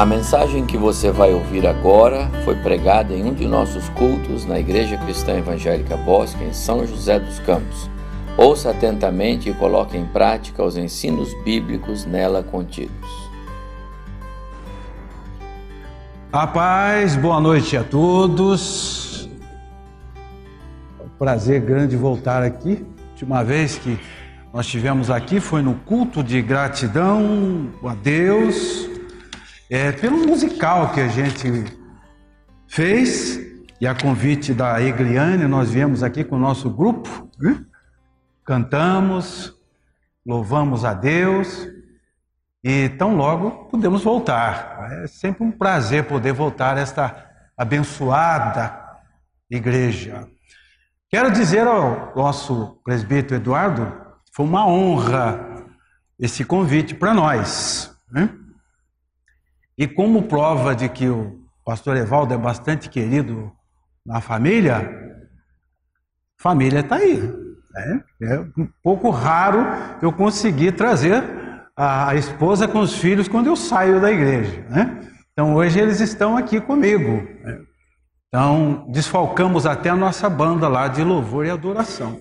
A mensagem que você vai ouvir agora foi pregada em um de nossos cultos na Igreja Cristã Evangélica Bosque, em São José dos Campos. Ouça atentamente e coloque em prática os ensinos bíblicos nela contidos. A paz, boa noite a todos. Prazer grande voltar aqui. Última vez que nós tivemos aqui foi no culto de gratidão a Deus, é, pelo musical que a gente fez e a convite da Egliane, nós viemos aqui com o nosso grupo, né? cantamos, louvamos a Deus e tão logo podemos voltar. É sempre um prazer poder voltar a esta abençoada igreja. Quero dizer ao nosso presbítero Eduardo, foi uma honra esse convite para nós. Né? E como prova de que o pastor Evaldo é bastante querido na família, família está aí. Né? É um pouco raro eu conseguir trazer a esposa com os filhos quando eu saio da igreja. Né? Então hoje eles estão aqui comigo. Né? Então desfalcamos até a nossa banda lá de louvor e adoração.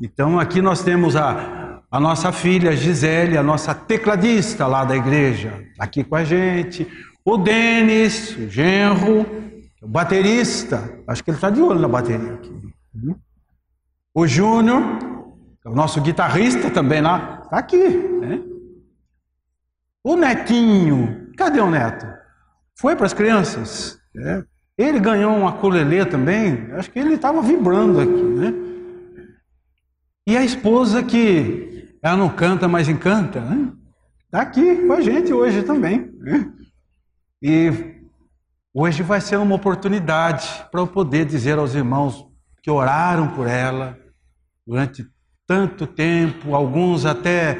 Então aqui nós temos a, a nossa filha Gisele, a nossa tecladista lá da igreja, aqui com a gente. O Denis, o genro, o baterista, acho que ele está de olho na bateria aqui. O Júnior, o nosso guitarrista também lá, está aqui. Né? O Netinho, cadê o Neto? Foi para as crianças. Né? Ele ganhou uma colelê também, acho que ele estava vibrando aqui, né? E a esposa que ela não canta, mas encanta, né? Está aqui com a gente hoje também. Né? E hoje vai ser uma oportunidade para eu poder dizer aos irmãos que oraram por ela durante tanto tempo, alguns até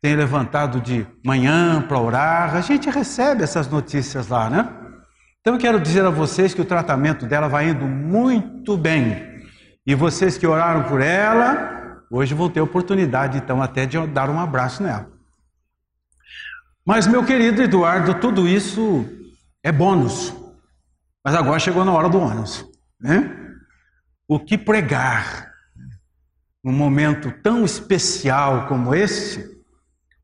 têm levantado de manhã para orar. A gente recebe essas notícias lá, né? Então eu quero dizer a vocês que o tratamento dela vai indo muito bem. E vocês que oraram por ela, Hoje vou ter oportunidade, então, até de dar um abraço nela. Mas, meu querido Eduardo, tudo isso é bônus. Mas agora chegou na hora do ônus. Né? O que pregar num momento tão especial como esse,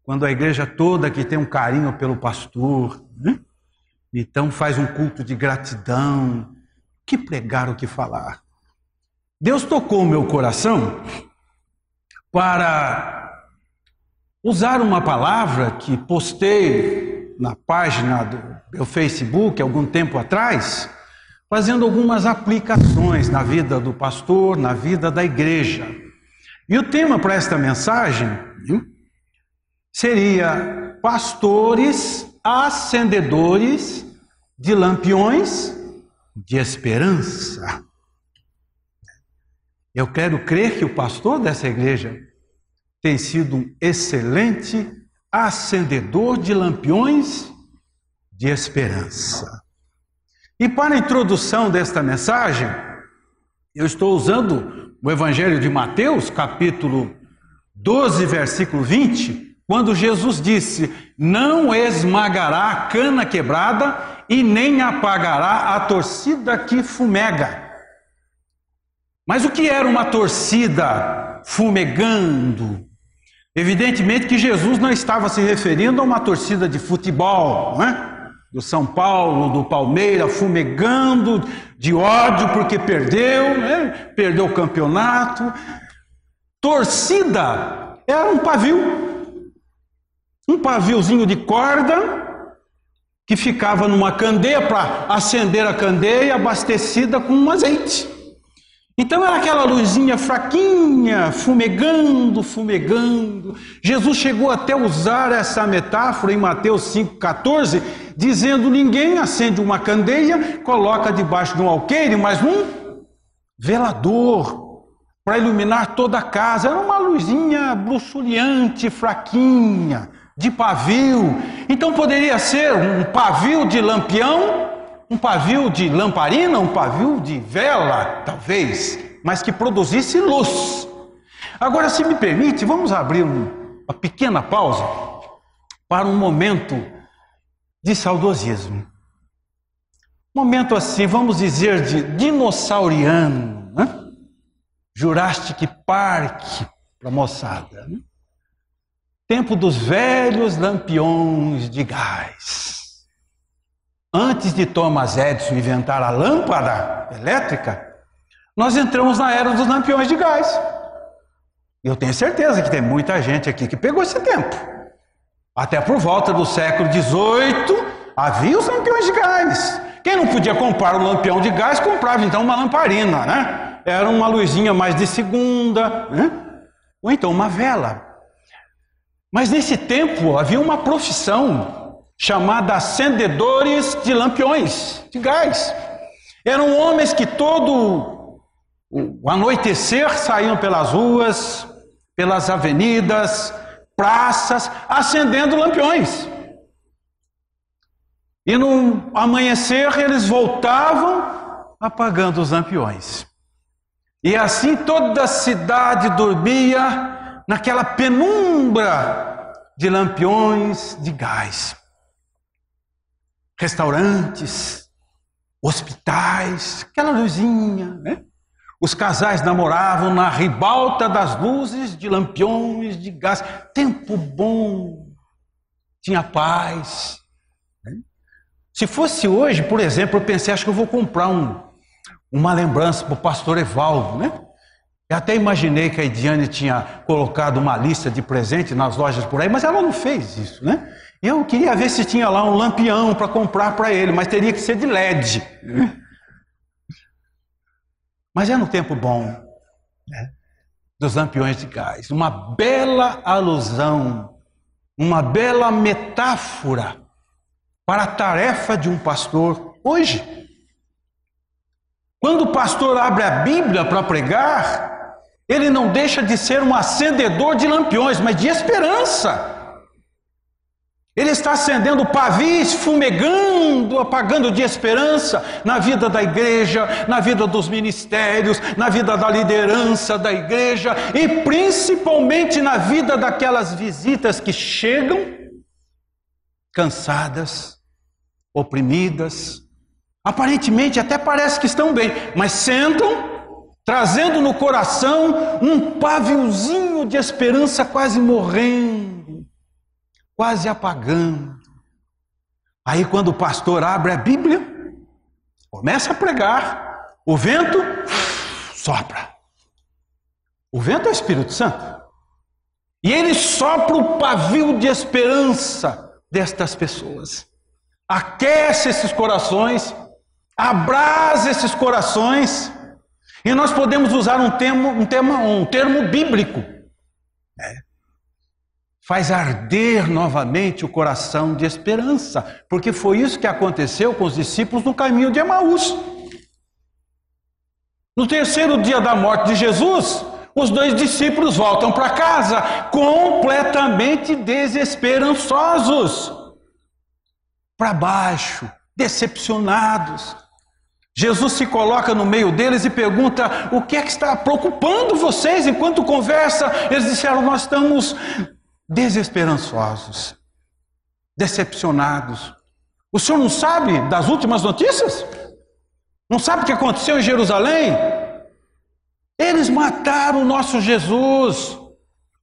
quando a igreja toda que tem um carinho pelo pastor, né? então faz um culto de gratidão, que pregar o que falar. Deus tocou o meu coração para usar uma palavra que postei na página do meu Facebook algum tempo atrás, fazendo algumas aplicações na vida do pastor, na vida da igreja. E o tema para esta mensagem seria pastores acendedores de lampiões de esperança. Eu quero crer que o pastor dessa igreja tem sido um excelente acendedor de lampiões de esperança. E para a introdução desta mensagem, eu estou usando o Evangelho de Mateus, capítulo 12, versículo 20, quando Jesus disse: Não esmagará a cana quebrada e nem apagará a torcida que fumega. Mas o que era uma torcida fumegando? Evidentemente que Jesus não estava se referindo a uma torcida de futebol, né? do São Paulo, do Palmeiras, fumegando de ódio porque perdeu, né? perdeu o campeonato. Torcida era um pavio, um paviozinho de corda que ficava numa candeia para acender a candeia abastecida com um azeite. Então era aquela luzinha fraquinha, fumegando, fumegando. Jesus chegou até usar essa metáfora em Mateus 5,14, dizendo: ninguém acende uma candeia, coloca debaixo de um alqueire, mas um velador para iluminar toda a casa. Era uma luzinha bruxuleante, fraquinha, de pavio. Então poderia ser um pavio de lampião um pavio de lamparina, um pavio de vela, talvez, mas que produzisse luz. Agora, se me permite, vamos abrir uma pequena pausa para um momento de saudosismo. Momento assim, vamos dizer, de dinossauriano, né? Jurassic Park para moçada. Né? Tempo dos velhos lampiões de gás. Antes de Thomas Edison inventar a lâmpada elétrica, nós entramos na era dos lampiões de gás. Eu tenho certeza que tem muita gente aqui que pegou esse tempo. Até por volta do século XVIII, havia os lampiões de gás. Quem não podia comprar um lampião de gás, comprava então uma lamparina, né? Era uma luzinha mais de segunda, né? Ou então uma vela. Mas nesse tempo havia uma profissão chamada acendedores de lampiões de gás. Eram homens que todo o anoitecer saíam pelas ruas, pelas avenidas, praças, acendendo lampiões. E no amanhecer eles voltavam apagando os lampiões. E assim toda a cidade dormia naquela penumbra de lampiões de gás. Restaurantes, hospitais, aquela luzinha, né? Os casais namoravam na ribalta das luzes de lampiões de gás. Tempo bom, tinha paz. Né? Se fosse hoje, por exemplo, eu pensei, acho que eu vou comprar um, uma lembrança para o pastor Evaldo, né? Eu até imaginei que a Ediane tinha colocado uma lista de presente nas lojas por aí, mas ela não fez isso, né? Eu queria ver se tinha lá um lampião para comprar para ele, mas teria que ser de LED. Mas é no tempo bom né? dos lampiões de gás. Uma bela alusão, uma bela metáfora para a tarefa de um pastor hoje. Quando o pastor abre a Bíblia para pregar, ele não deixa de ser um acendedor de lampiões, mas de esperança. Ele está acendendo pavis, fumegando, apagando de esperança na vida da igreja, na vida dos ministérios, na vida da liderança da igreja e principalmente na vida daquelas visitas que chegam cansadas, oprimidas, aparentemente até parece que estão bem, mas sentam trazendo no coração um paviozinho de esperança quase morrendo quase apagando. Aí, quando o pastor abre a Bíblia, começa a pregar, o vento sopra. O vento é o Espírito Santo. E ele sopra o pavio de esperança destas pessoas. Aquece esses corações, abrasa esses corações. E nós podemos usar um termo, um termo, um termo bíblico. Né? faz arder novamente o coração de esperança, porque foi isso que aconteceu com os discípulos no caminho de Emaús. No terceiro dia da morte de Jesus, os dois discípulos voltam para casa completamente desesperançosos, para baixo, decepcionados. Jesus se coloca no meio deles e pergunta: O que é que está preocupando vocês enquanto conversa? Eles disseram: Nós estamos desesperançosos, decepcionados. O senhor não sabe das últimas notícias? Não sabe o que aconteceu em Jerusalém? Eles mataram o nosso Jesus,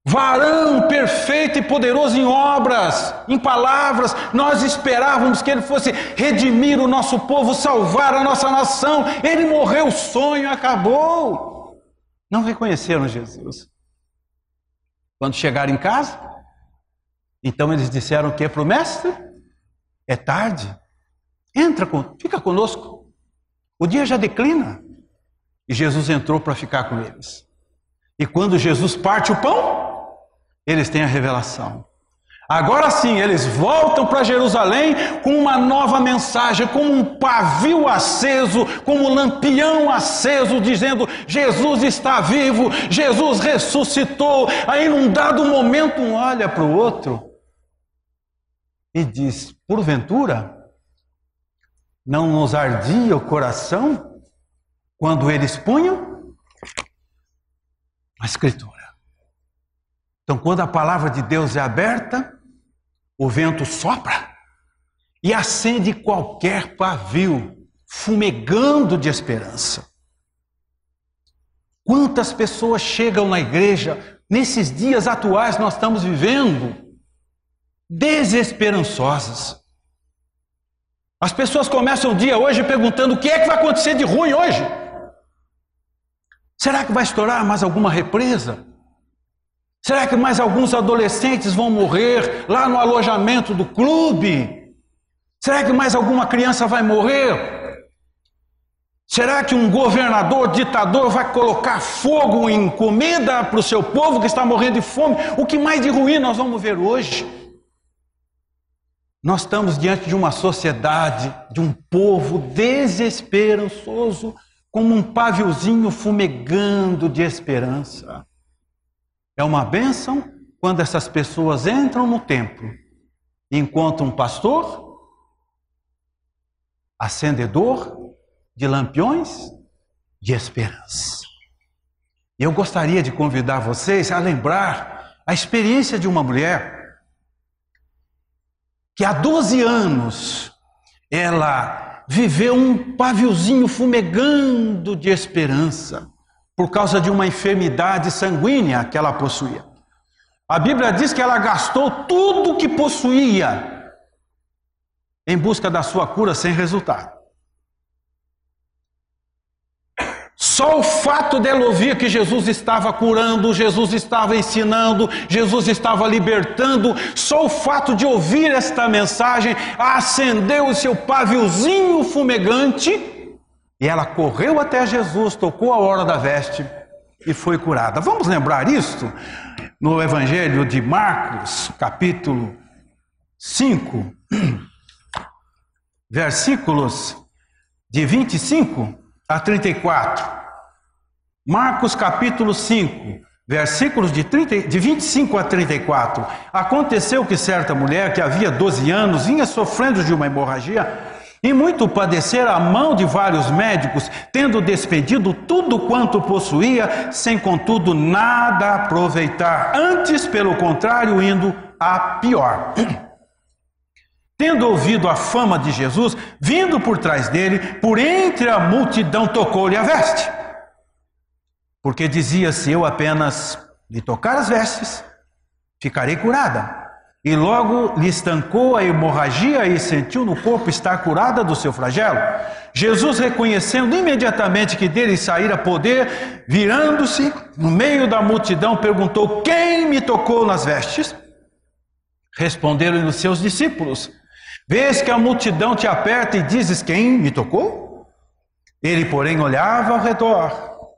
varão perfeito e poderoso em obras, em palavras. Nós esperávamos que ele fosse redimir o nosso povo, salvar a nossa nação. Ele morreu, o sonho acabou. Não reconheceram Jesus. Quando chegaram em casa, então eles disseram que para o mestre? É tarde. Entra, fica conosco. O dia já declina. E Jesus entrou para ficar com eles. E quando Jesus parte o pão, eles têm a revelação. Agora sim, eles voltam para Jerusalém com uma nova mensagem, como um pavio aceso, como um lampião aceso, dizendo: Jesus está vivo, Jesus ressuscitou. Aí, num dado momento, um olha para o outro e diz: Porventura, não nos ardia o coração quando eles punham a Escritura? Então, quando a palavra de Deus é aberta, o vento sopra e acende qualquer pavio, fumegando de esperança. Quantas pessoas chegam na igreja nesses dias atuais nós estamos vivendo desesperançosas. As pessoas começam o dia hoje perguntando o que é que vai acontecer de ruim hoje. Será que vai estourar mais alguma represa? Será que mais alguns adolescentes vão morrer lá no alojamento do clube? Será que mais alguma criança vai morrer? Será que um governador ditador vai colocar fogo em comida para o seu povo que está morrendo de fome? O que mais de ruim nós vamos ver hoje? Nós estamos diante de uma sociedade, de um povo desesperançoso, como um paviozinho fumegando de esperança. É uma bênção quando essas pessoas entram no templo e encontram um pastor, acendedor de lampiões de esperança. Eu gostaria de convidar vocês a lembrar a experiência de uma mulher que há 12 anos ela viveu um paviozinho fumegando de esperança por causa de uma enfermidade sanguínea que ela possuía. A Bíblia diz que ela gastou tudo o que possuía em busca da sua cura sem resultado. Só o fato dela ouvir que Jesus estava curando, Jesus estava ensinando, Jesus estava libertando, só o fato de ouvir esta mensagem acendeu o seu paviozinho fumegante e ela correu até Jesus, tocou a hora da veste e foi curada. Vamos lembrar isto no Evangelho de Marcos, capítulo 5, versículos de 25 a 34. Marcos capítulo 5, versículos de, 30, de 25 a 34. Aconteceu que certa mulher que havia 12 anos vinha sofrendo de uma hemorragia e muito padecer a mão de vários médicos, tendo despedido tudo quanto possuía, sem contudo nada aproveitar, antes, pelo contrário, indo a pior. Tendo ouvido a fama de Jesus, vindo por trás dele, por entre a multidão tocou-lhe a veste. Porque dizia: Se eu apenas lhe tocar as vestes, ficarei curada. E logo lhe estancou a hemorragia e sentiu no corpo estar curada do seu flagelo. Jesus, reconhecendo imediatamente que dele saíra poder, virando-se no meio da multidão, perguntou: Quem me tocou nas vestes? Responderam-lhe os seus discípulos: Vês que a multidão te aperta e dizes: Quem me tocou? Ele, porém, olhava ao redor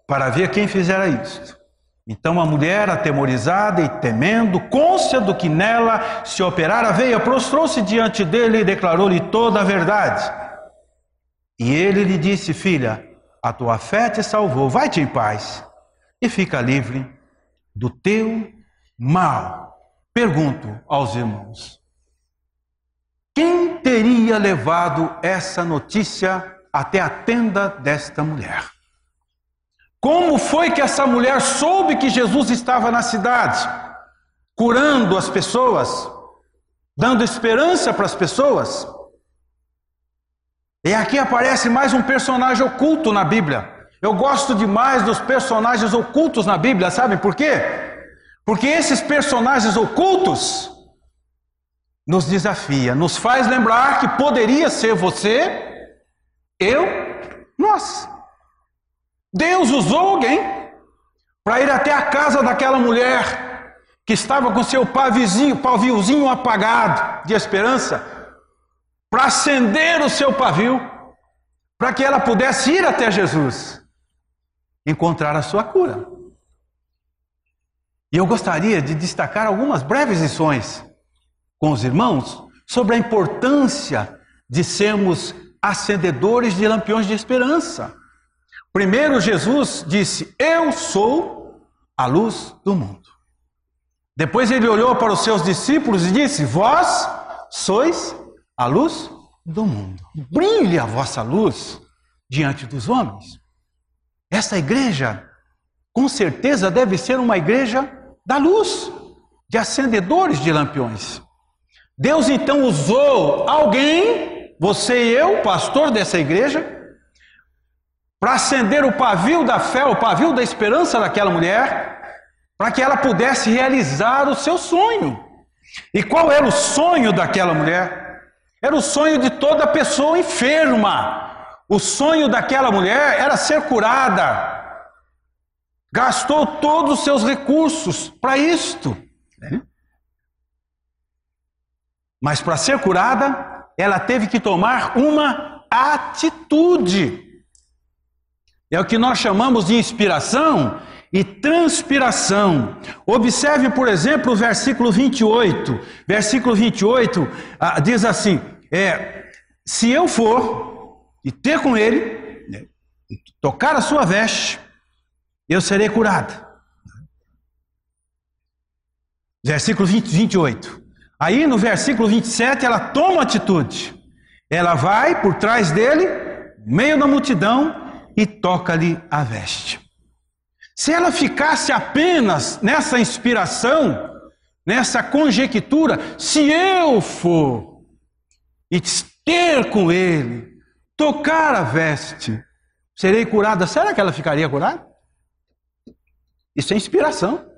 para ver quem fizera isto. Então a mulher, atemorizada e temendo, côncia do que nela se operara, veio, prostrou-se diante dele e declarou-lhe toda a verdade. E ele lhe disse: Filha, a tua fé te salvou, vai-te em paz e fica livre do teu mal. Pergunto aos irmãos: quem teria levado essa notícia até a tenda desta mulher? Como foi que essa mulher soube que Jesus estava na cidade, curando as pessoas, dando esperança para as pessoas? E aqui aparece mais um personagem oculto na Bíblia. Eu gosto demais dos personagens ocultos na Bíblia, sabem por quê? Porque esses personagens ocultos nos desafia, nos faz lembrar que poderia ser você, eu, nós. Deus usou alguém para ir até a casa daquela mulher que estava com seu paviozinho, paviozinho apagado de esperança, para acender o seu pavio, para que ela pudesse ir até Jesus, encontrar a sua cura. E eu gostaria de destacar algumas breves lições com os irmãos sobre a importância de sermos acendedores de lampiões de esperança. Primeiro, Jesus disse: Eu sou a luz do mundo. Depois ele olhou para os seus discípulos e disse: Vós sois a luz do mundo. Brilhe a vossa luz diante dos homens. Essa igreja, com certeza, deve ser uma igreja da luz, de acendedores de lampiões. Deus então usou alguém, você e eu, pastor dessa igreja, para acender o pavio da fé, o pavio da esperança daquela mulher, para que ela pudesse realizar o seu sonho. E qual era o sonho daquela mulher? Era o sonho de toda pessoa enferma. O sonho daquela mulher era ser curada. Gastou todos os seus recursos para isto. Mas para ser curada, ela teve que tomar uma atitude. É o que nós chamamos de inspiração e transpiração. Observe, por exemplo, o versículo 28. Versículo 28 ah, diz assim: é, Se eu for e ter com ele, né, tocar a sua veste, eu serei curado. Versículo 20, 28. Aí no versículo 27 ela toma atitude. Ela vai por trás dele, meio da multidão, e toca-lhe a veste. Se ela ficasse apenas nessa inspiração, nessa conjectura, se eu for e ter com ele, tocar a veste, serei curada, será que ela ficaria curada? Isso é inspiração.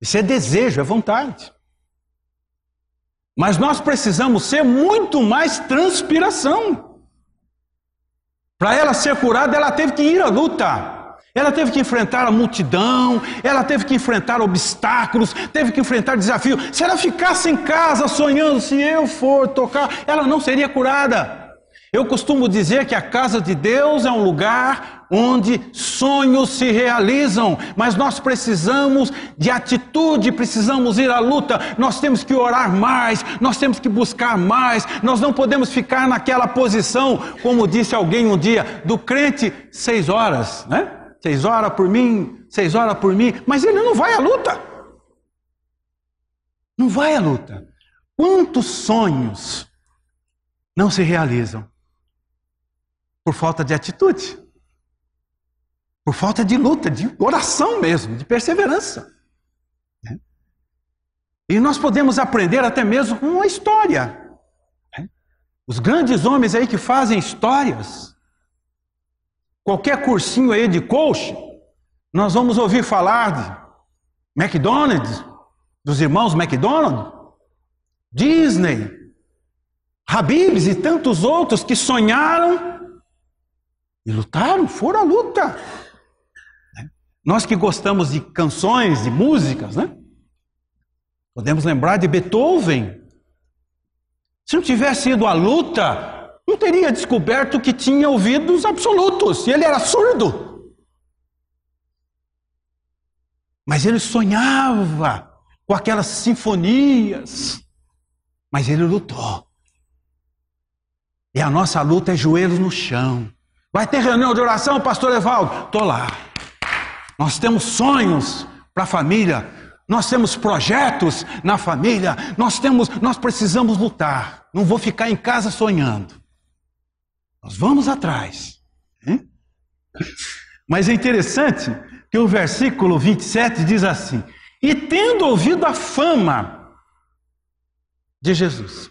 Isso é desejo, é vontade. Mas nós precisamos ser muito mais transpiração. Para ela ser curada, ela teve que ir à luta. Ela teve que enfrentar a multidão, ela teve que enfrentar obstáculos, teve que enfrentar desafios. Se ela ficasse em casa sonhando, se eu for tocar, ela não seria curada. Eu costumo dizer que a casa de Deus é um lugar onde sonhos se realizam, mas nós precisamos de atitude, precisamos ir à luta, nós temos que orar mais, nós temos que buscar mais, nós não podemos ficar naquela posição, como disse alguém um dia, do crente seis horas, né? Seis horas por mim, seis horas por mim, mas ele não vai à luta. Não vai à luta. Quantos sonhos não se realizam? Por falta de atitude, por falta de luta, de oração mesmo, de perseverança. Né? E nós podemos aprender até mesmo com uma história. Né? Os grandes homens aí que fazem histórias, qualquer cursinho aí de coach, nós vamos ouvir falar de McDonald's, dos irmãos McDonald, Disney, Habibs e tantos outros que sonharam e lutaram, foram à luta. Né? Nós que gostamos de canções, de músicas, né? Podemos lembrar de Beethoven. Se não tivesse ido à luta, não teria descoberto que tinha ouvidos absolutos, e ele era surdo. Mas ele sonhava com aquelas sinfonias, mas ele lutou. E a nossa luta é joelhos no chão. Vai ter reunião de oração, pastor Evaldo? Estou lá. Nós temos sonhos para a família, nós temos projetos na família, nós temos, nós precisamos lutar. Não vou ficar em casa sonhando. Nós vamos atrás. Hein? Mas é interessante que o versículo 27 diz assim: E tendo ouvido a fama de Jesus,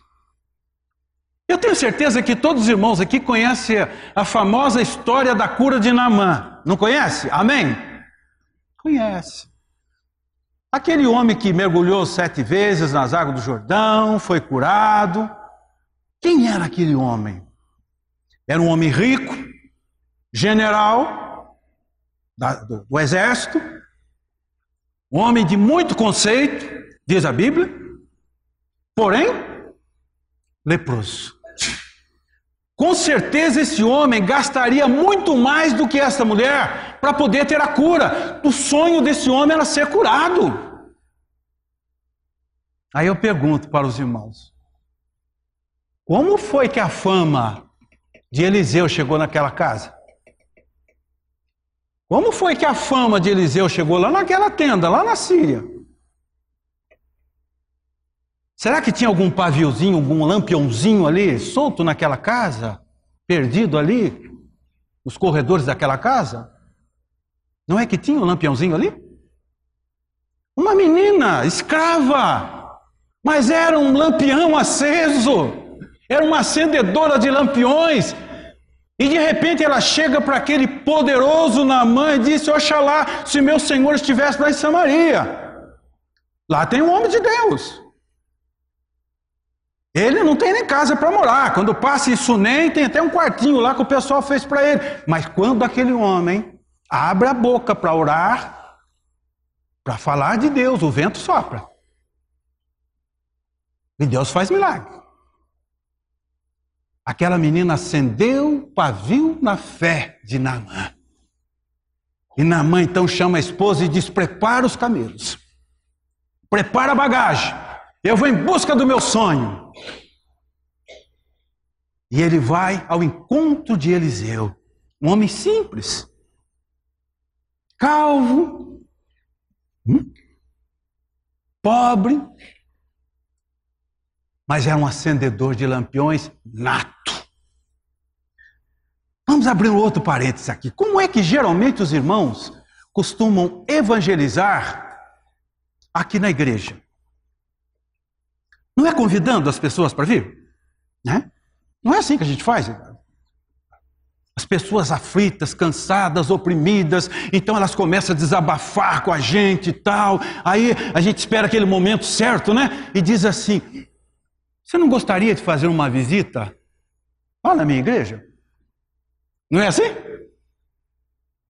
eu tenho certeza que todos os irmãos aqui conhecem a famosa história da cura de Naamã. Não conhece? Amém? Conhece. Aquele homem que mergulhou sete vezes nas águas do Jordão, foi curado. Quem era aquele homem? Era um homem rico, general da, do, do exército, um homem de muito conceito, diz a Bíblia, porém leproso. Com certeza esse homem gastaria muito mais do que essa mulher para poder ter a cura. O sonho desse homem era ser curado. Aí eu pergunto para os irmãos: como foi que a fama de Eliseu chegou naquela casa? Como foi que a fama de Eliseu chegou lá naquela tenda, lá na Síria? Será que tinha algum paviozinho, algum lampiãozinho ali solto naquela casa? Perdido ali? Nos corredores daquela casa? Não é que tinha um lampiãozinho ali? Uma menina escrava, Mas era um lampião aceso, era uma acendedora de lampiões. E de repente ela chega para aquele poderoso Naamã e diz: Oxalá, se meu senhor estivesse lá em Samaria. Lá tem um homem de Deus. Ele não tem nem casa para morar. Quando passa isso nem tem até um quartinho lá que o pessoal fez para ele. Mas quando aquele homem abre a boca para orar, para falar de Deus, o vento sopra. E Deus faz milagre. Aquela menina acendeu pavio na fé de Naamã. E Naamã então chama a esposa e diz: prepara os camelos, prepara a bagagem, eu vou em busca do meu sonho. E ele vai ao encontro de Eliseu, um homem simples, calvo, hum? pobre, mas era um acendedor de lampiões nato. Vamos abrir um outro parênteses aqui. Como é que geralmente os irmãos costumam evangelizar aqui na igreja? Não é convidando as pessoas para vir? Né? Não é assim que a gente faz. As pessoas aflitas, cansadas, oprimidas, então elas começam a desabafar com a gente e tal. Aí a gente espera aquele momento certo, né? E diz assim: você não gostaria de fazer uma visita lá na minha igreja? Não é assim?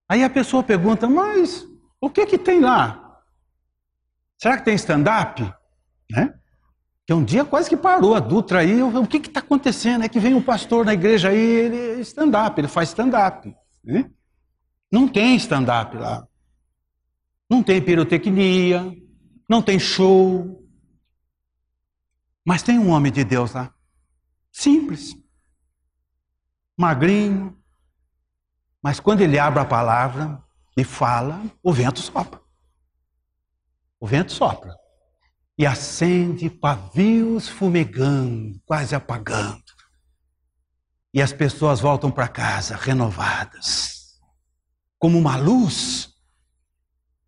Aí a pessoa pergunta, mas o que que tem lá? Será que tem stand-up? Né? Que um dia quase que parou a Dutra aí, o que está acontecendo? É que vem um pastor na igreja aí, ele é stand-up, ele faz stand-up. Né? Não tem stand-up lá. Não tem pirotecnia, não tem show, mas tem um homem de Deus lá, simples, magrinho, mas quando ele abre a palavra e fala, o vento sopra. O vento sopra e acende pavios fumegando, quase apagando. E as pessoas voltam para casa renovadas, como uma luz,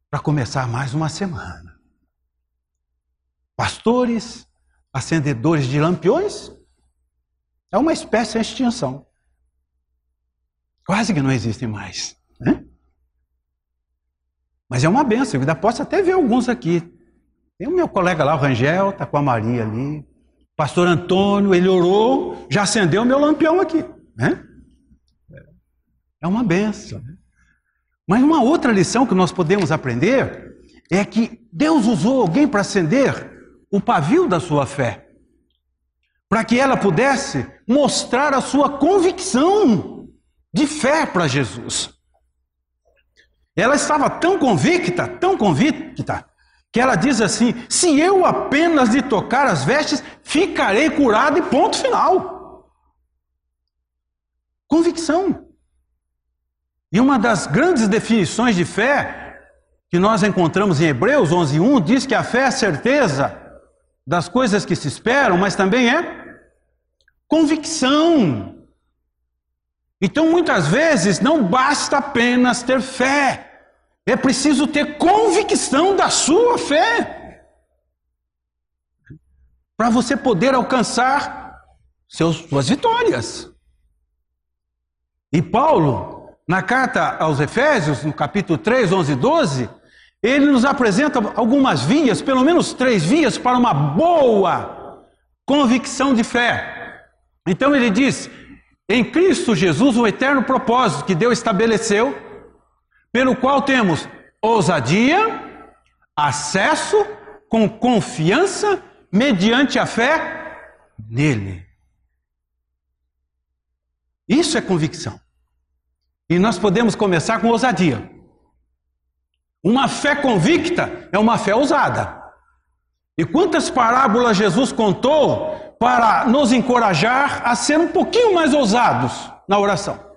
para começar mais uma semana. Pastores, acendedores de lampiões, é uma espécie em extinção. Quase que não existem mais. Né? Mas é uma benção, eu ainda posso até ver alguns aqui. Tem o meu colega lá, o Rangel, está com a Maria ali. Pastor Antônio, ele orou, já acendeu o meu lampião aqui. Né? É uma benção. Mas uma outra lição que nós podemos aprender é que Deus usou alguém para acender o pavio da sua fé, para que ela pudesse mostrar a sua convicção de fé para Jesus. Ela estava tão convicta, tão convicta, que ela diz assim: se eu apenas de tocar as vestes, ficarei curado e ponto final. Convicção. E uma das grandes definições de fé que nós encontramos em Hebreus 11:1 diz que a fé é certeza das coisas que se esperam, mas também é convicção. Então, muitas vezes, não basta apenas ter fé, é preciso ter convicção da sua fé, para você poder alcançar seus, suas vitórias. E Paulo, na carta aos Efésios, no capítulo 3, 11 e 12, ele nos apresenta algumas vias, pelo menos três vias, para uma boa convicção de fé. Então ele diz: em Cristo Jesus, o eterno propósito que Deus estabeleceu, pelo qual temos ousadia, acesso com confiança, mediante a fé nele. Isso é convicção. E nós podemos começar com ousadia. Uma fé convicta é uma fé ousada. E quantas parábolas Jesus contou para nos encorajar a ser um pouquinho mais ousados na oração?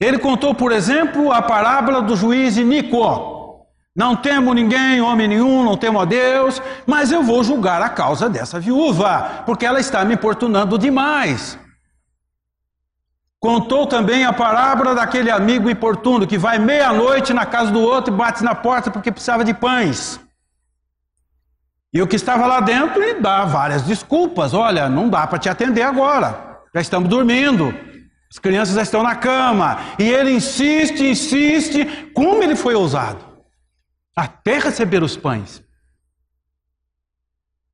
Ele contou, por exemplo, a parábola do juiz Inico. Não temo ninguém, homem nenhum, não temo a Deus, mas eu vou julgar a causa dessa viúva, porque ela está me importunando demais. Contou também a parábola daquele amigo importuno que vai meia-noite na casa do outro e bate na porta porque precisava de pães. E o que estava lá dentro lhe dá várias desculpas. Olha, não dá para te atender agora. Já estamos dormindo. As crianças já estão na cama. E ele insiste, insiste. Como ele foi ousado? Até receber os pães.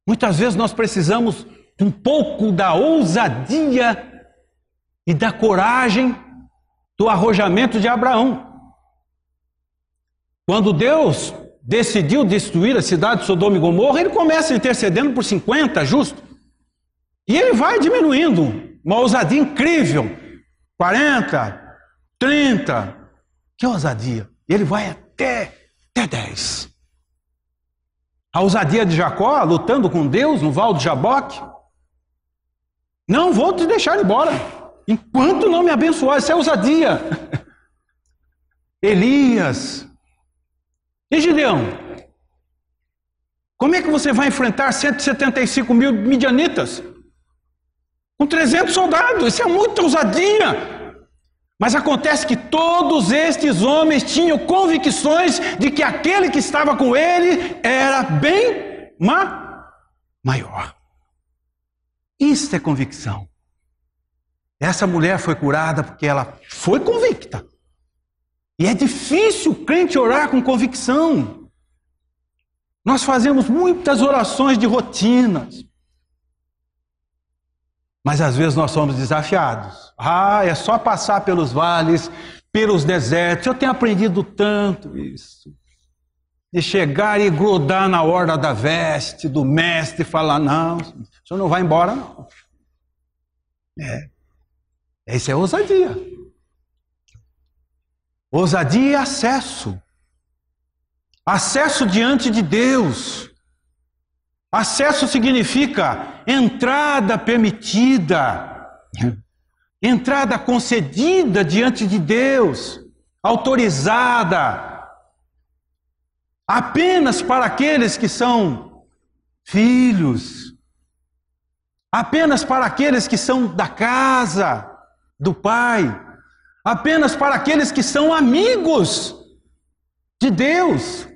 Muitas vezes nós precisamos um pouco da ousadia e da coragem do arrojamento de Abraão. Quando Deus decidiu destruir a cidade de Sodoma e Gomorra, ele começa intercedendo por 50, justo? E ele vai diminuindo, uma ousadia incrível. 40, 30, que ousadia. Ele vai até, até 10. A ousadia de Jacó, lutando com Deus no val de Jaboque. Não vou te deixar embora, enquanto não me abençoar. Isso é ousadia. Elias, e Gideão? Como é que você vai enfrentar 175 mil midianitas? Com 300 soldados, isso é muita ousadia. Mas acontece que todos estes homens tinham convicções de que aquele que estava com ele era bem ma maior. Isso é convicção. Essa mulher foi curada porque ela foi convicta. E é difícil o crente orar com convicção. Nós fazemos muitas orações de rotinas. Mas às vezes nós somos desafiados. Ah, é só passar pelos vales, pelos desertos. Eu tenho aprendido tanto isso. De chegar e grudar na orla da veste do mestre e falar: não, o senhor não vai embora, não. É. Essa é ousadia. Ousadia e acesso. Acesso diante de Deus. Acesso significa entrada permitida, entrada concedida diante de Deus, autorizada, apenas para aqueles que são filhos, apenas para aqueles que são da casa do Pai apenas para aqueles que são amigos de Deus.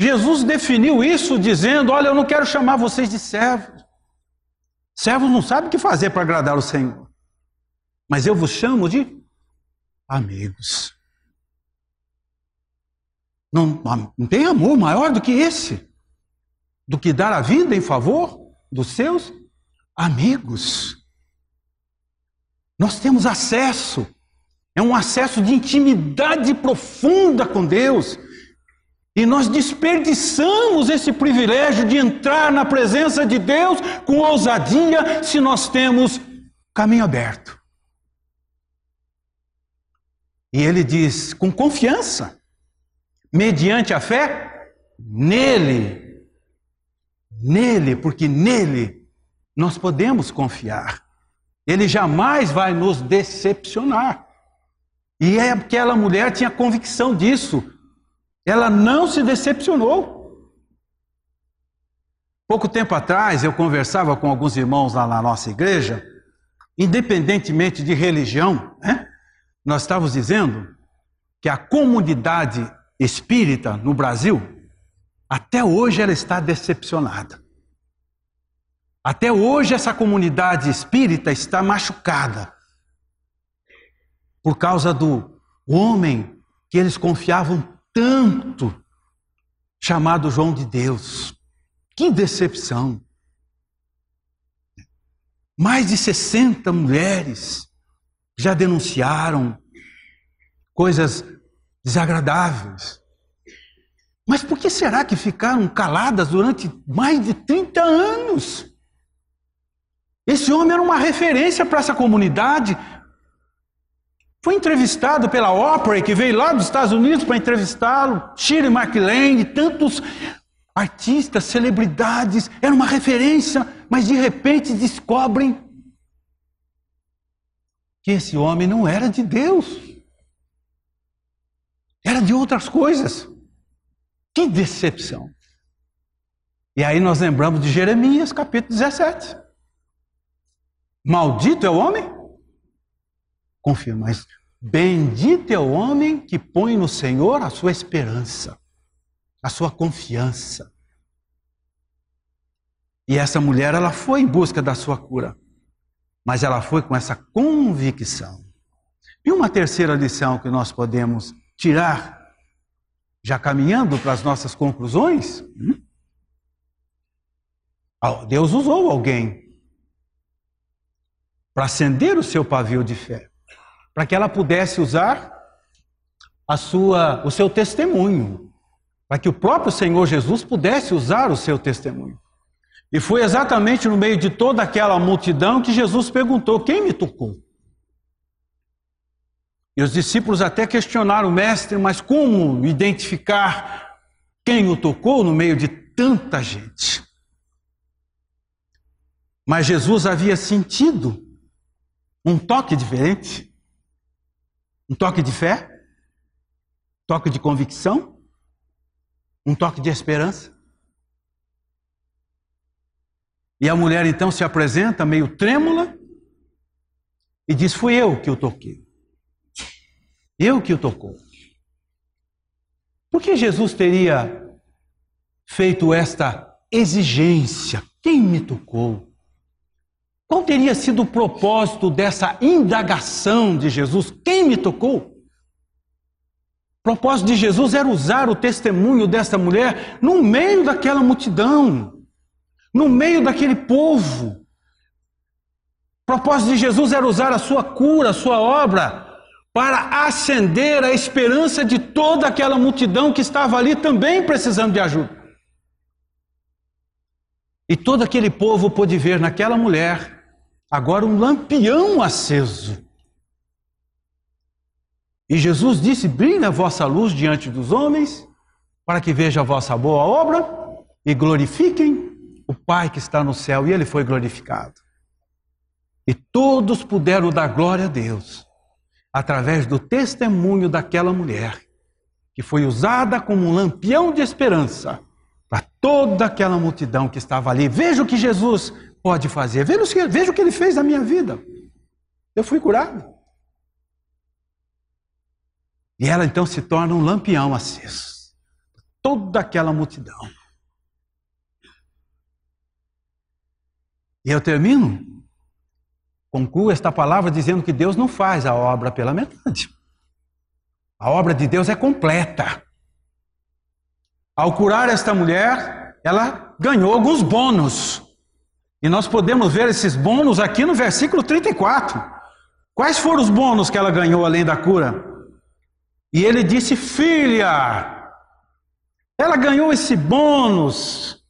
Jesus definiu isso dizendo: Olha, eu não quero chamar vocês de servos. Servos não sabem o que fazer para agradar o Senhor. Mas eu vos chamo de amigos. Não, não tem amor maior do que esse, do que dar a vida em favor dos seus amigos. Nós temos acesso é um acesso de intimidade profunda com Deus. E nós desperdiçamos esse privilégio de entrar na presença de Deus com ousadia se nós temos caminho aberto. E ele diz, com confiança, mediante a fé, nele. Nele, porque nele nós podemos confiar. Ele jamais vai nos decepcionar. E é aquela mulher tinha convicção disso. Ela não se decepcionou. Pouco tempo atrás eu conversava com alguns irmãos lá na nossa igreja, independentemente de religião, né? nós estávamos dizendo que a comunidade espírita no Brasil, até hoje ela está decepcionada. Até hoje essa comunidade espírita está machucada por causa do homem que eles confiavam tanto, chamado João de Deus. Que decepção! Mais de 60 mulheres já denunciaram coisas desagradáveis. Mas por que será que ficaram caladas durante mais de 30 anos? Esse homem era uma referência para essa comunidade, foi entrevistado pela Opera, que veio lá dos Estados Unidos para entrevistá-lo, Shirley MacLaine, tantos artistas, celebridades, era uma referência, mas de repente descobrem que esse homem não era de Deus, era de outras coisas. Que decepção! E aí nós lembramos de Jeremias, capítulo 17. Maldito é o homem confia, mas bendito é o homem que põe no Senhor a sua esperança, a sua confiança. E essa mulher, ela foi em busca da sua cura, mas ela foi com essa convicção. E uma terceira lição que nós podemos tirar, já caminhando para as nossas conclusões, hum? Deus usou alguém para acender o seu pavio de fé, para que ela pudesse usar a sua, o seu testemunho, para que o próprio Senhor Jesus pudesse usar o seu testemunho. E foi exatamente no meio de toda aquela multidão que Jesus perguntou: Quem me tocou? E os discípulos até questionaram o mestre, mas como identificar quem o tocou no meio de tanta gente? Mas Jesus havia sentido um toque diferente, um toque de fé, um toque de convicção, um toque de esperança. E a mulher então se apresenta meio trêmula e diz: Fui eu que o toquei. Eu que o tocou. Por que Jesus teria feito esta exigência? Quem me tocou? Qual teria sido o propósito dessa indagação de Jesus? Quem me tocou? O propósito de Jesus era usar o testemunho desta mulher no meio daquela multidão, no meio daquele povo. O propósito de Jesus era usar a sua cura, a sua obra, para acender a esperança de toda aquela multidão que estava ali também precisando de ajuda. E todo aquele povo pôde ver naquela mulher agora um lampião aceso. E Jesus disse: Brilha a vossa luz diante dos homens, para que vejam a vossa boa obra e glorifiquem o Pai que está no céu. E ele foi glorificado. E todos puderam dar glória a Deus, através do testemunho daquela mulher, que foi usada como um lampião de esperança para toda aquela multidão que estava ali. Veja o que Jesus pode fazer. Veja, veja o que ele fez na minha vida. Eu fui curado. E ela então se torna um lampião aceso. Toda aquela multidão. E eu termino, concluo esta palavra dizendo que Deus não faz a obra pela metade. A obra de Deus é completa. Ao curar esta mulher, ela ganhou alguns bônus. E nós podemos ver esses bônus aqui no versículo 34. Quais foram os bônus que ela ganhou além da cura? E ele disse: Filha, ela ganhou esse bônus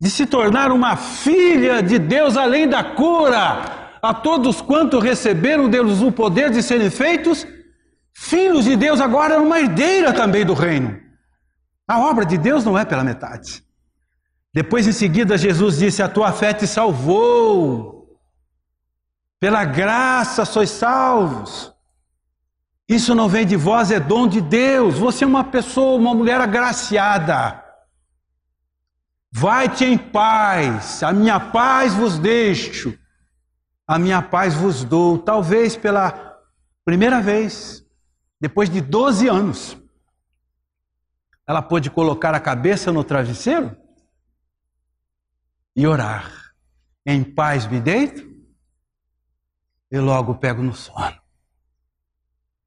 de se tornar uma filha de Deus além da cura. A todos quanto receberam deles o poder de serem feitos filhos de Deus, agora é uma herdeira também do reino. A obra de Deus não é pela metade. Depois, em seguida, Jesus disse: A tua fé te salvou. Pela graça sois salvos. Isso não vem de vós, é dom de Deus. Você é uma pessoa, uma mulher agraciada. Vai-te em paz, a minha paz vos deixo, a minha paz vos dou. Talvez pela primeira vez, depois de 12 anos, ela pôde colocar a cabeça no travesseiro e orar. Em paz me deito e logo pego no sono.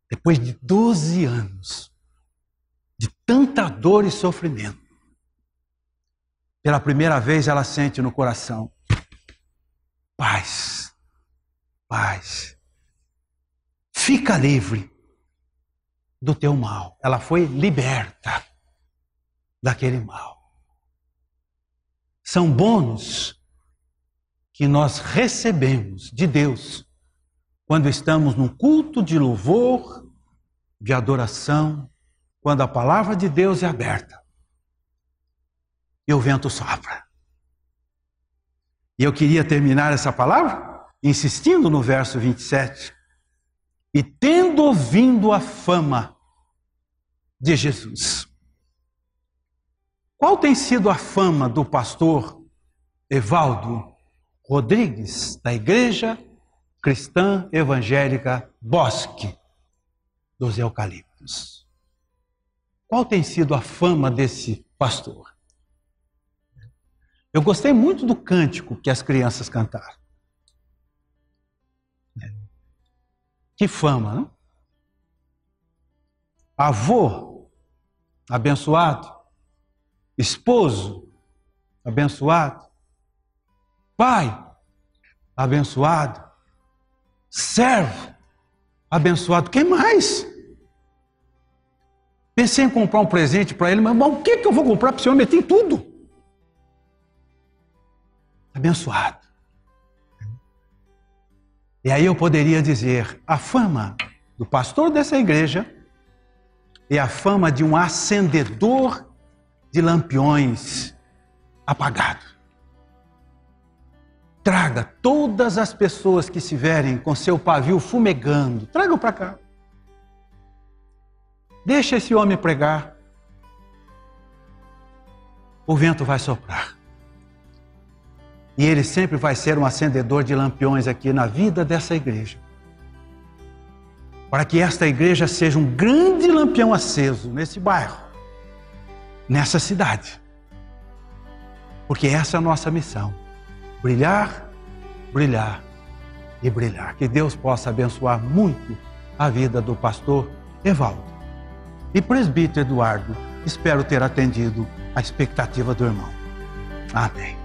Depois de 12 anos de tanta dor e sofrimento, pela primeira vez ela sente no coração paz, paz. Fica livre do teu mal. Ela foi liberta daquele mal são bônus que nós recebemos de Deus quando estamos num culto de louvor, de adoração, quando a palavra de Deus é aberta e o vento sopra. E eu queria terminar essa palavra insistindo no verso 27. E tendo ouvido a fama de Jesus. Qual tem sido a fama do pastor Evaldo Rodrigues, da Igreja Cristã Evangélica Bosque dos Eucaliptos? Qual tem sido a fama desse pastor? Eu gostei muito do cântico que as crianças cantaram. Que fama, não? Avô, abençoado. Esposo, abençoado. Pai, abençoado. Servo, abençoado. Quem mais? Pensei em comprar um presente para ele, mas, mas o que, que eu vou comprar para o senhor meter em tudo? Abençoado. E aí eu poderia dizer: a fama do pastor dessa igreja é a fama de um acendedor de lampiões apagado. Traga todas as pessoas que estiverem com seu pavio fumegando, tragam para cá. Deixa esse homem pregar. O vento vai soprar. E ele sempre vai ser um acendedor de lampiões aqui na vida dessa igreja. Para que esta igreja seja um grande lampião aceso nesse bairro, nessa cidade. Porque essa é a nossa missão: brilhar, brilhar e brilhar. Que Deus possa abençoar muito a vida do pastor Evaldo e presbítero Eduardo, espero ter atendido a expectativa do irmão. Amém.